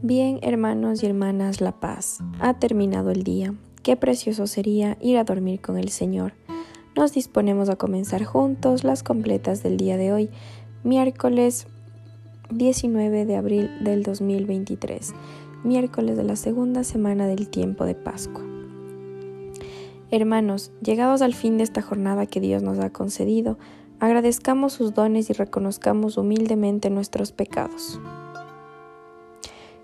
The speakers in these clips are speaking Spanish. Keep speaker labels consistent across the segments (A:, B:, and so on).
A: Bien, hermanos y hermanas, la paz. Ha terminado el día. Qué precioso sería ir a dormir con el Señor. Nos disponemos a comenzar juntos las completas del día de hoy, miércoles 19 de abril del 2023, miércoles de la segunda semana del tiempo de Pascua. Hermanos, llegados al fin de esta jornada que Dios nos ha concedido, agradezcamos sus dones y reconozcamos humildemente nuestros pecados.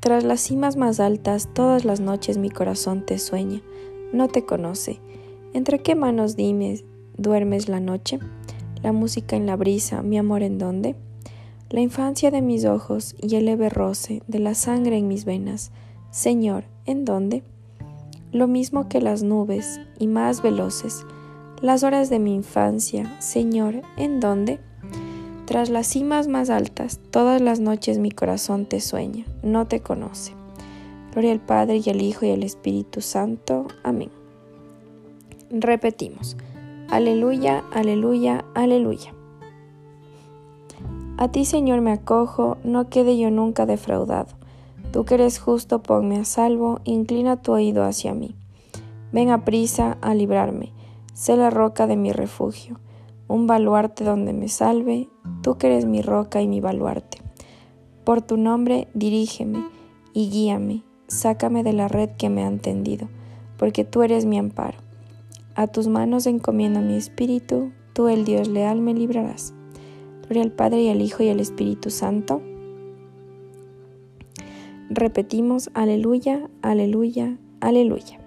A: Tras las cimas más altas, todas las noches mi corazón te sueña, no te conoce. ¿Entre qué manos dime duermes la noche? La música en la brisa, mi amor en dónde? La infancia de mis ojos y el leve roce de la sangre en mis venas. Señor, ¿en dónde? Lo mismo que las nubes y más veloces. Las horas de mi infancia, Señor, ¿en dónde? Tras las cimas más altas, todas las noches mi corazón te sueña, no te conoce. Gloria al Padre y al Hijo y al Espíritu Santo. Amén. Repetimos. Aleluya, aleluya, aleluya. A ti, Señor, me acojo, no quede yo nunca defraudado. Tú que eres justo, ponme a salvo, inclina tu oído hacia mí. Ven a prisa a librarme, sé la roca de mi refugio un baluarte donde me salve, tú que eres mi roca y mi baluarte. Por tu nombre dirígeme y guíame, sácame de la red que me han tendido, porque tú eres mi amparo. A tus manos encomiendo mi espíritu, tú el Dios leal me librarás. Gloria al Padre y al Hijo y al Espíritu Santo. Repetimos, aleluya, aleluya, aleluya.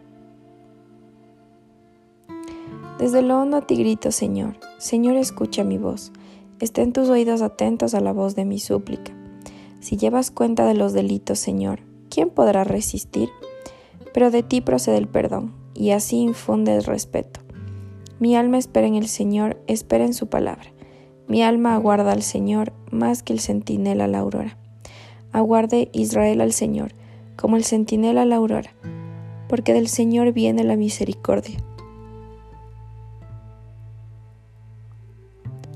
A: Desde lo hondo a ti grito, Señor. Señor, escucha mi voz. Estén tus oídos atentos a la voz de mi súplica. Si llevas cuenta de los delitos, Señor, ¿quién podrá resistir? Pero de ti procede el perdón, y así infunde el respeto. Mi alma espera en el Señor, espera en su palabra. Mi alma aguarda al Señor más que el centinela a la aurora. Aguarde Israel al Señor, como el centinela a la aurora, porque del Señor viene la misericordia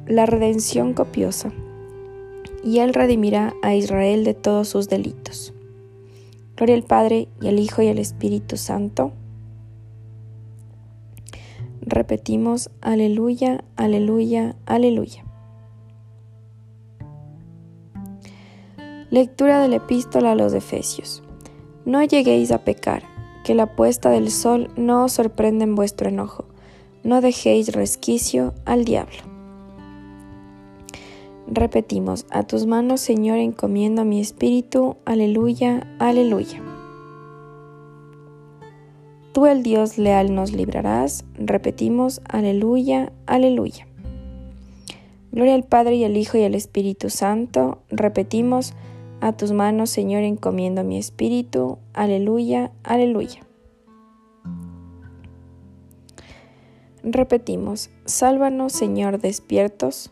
A: la redención copiosa, y Él redimirá a Israel de todos sus delitos. Gloria al Padre y al Hijo y al Espíritu Santo. Repetimos, aleluya, aleluya, aleluya. Lectura de la epístola a los Efesios. No lleguéis a pecar, que la puesta del sol no os sorprenda en vuestro enojo, no dejéis resquicio al diablo. Repetimos, a tus manos, Señor, encomiendo mi espíritu. Aleluya, aleluya. Tú, el Dios leal, nos librarás. Repetimos, aleluya, aleluya. Gloria al Padre y al Hijo y al Espíritu Santo. Repetimos, a tus manos, Señor, encomiendo mi espíritu. Aleluya, aleluya. Repetimos, sálvanos, Señor, despiertos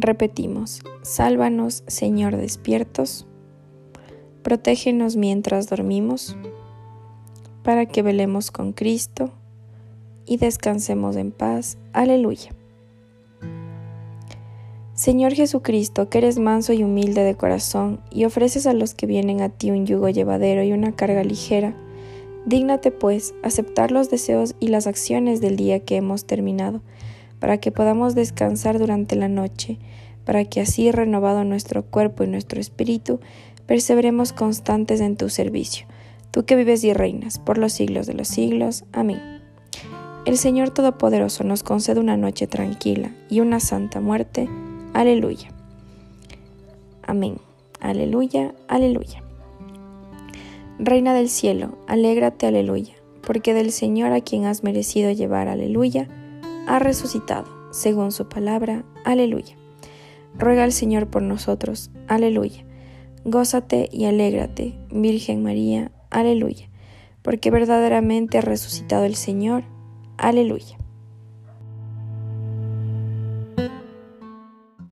A: Repetimos, sálvanos, Señor, despiertos, protégenos mientras dormimos, para que velemos con Cristo y descansemos en paz. Aleluya. Señor Jesucristo, que eres manso y humilde de corazón y ofreces a los que vienen a ti un yugo llevadero y una carga ligera, dígnate pues aceptar los deseos y las acciones del día que hemos terminado para que podamos descansar durante la noche, para que así, renovado nuestro cuerpo y nuestro espíritu, perseveremos constantes en tu servicio, tú que vives y reinas por los siglos de los siglos. Amén. El Señor Todopoderoso nos concede una noche tranquila y una santa muerte. Aleluya. Amén. Aleluya, aleluya. Reina del cielo, alégrate, aleluya, porque del Señor a quien has merecido llevar, aleluya, ha resucitado, según su palabra, aleluya. Ruega al Señor por nosotros. Aleluya. Gózate y alégrate, Virgen María. Aleluya. Porque verdaderamente ha resucitado el Señor. Aleluya.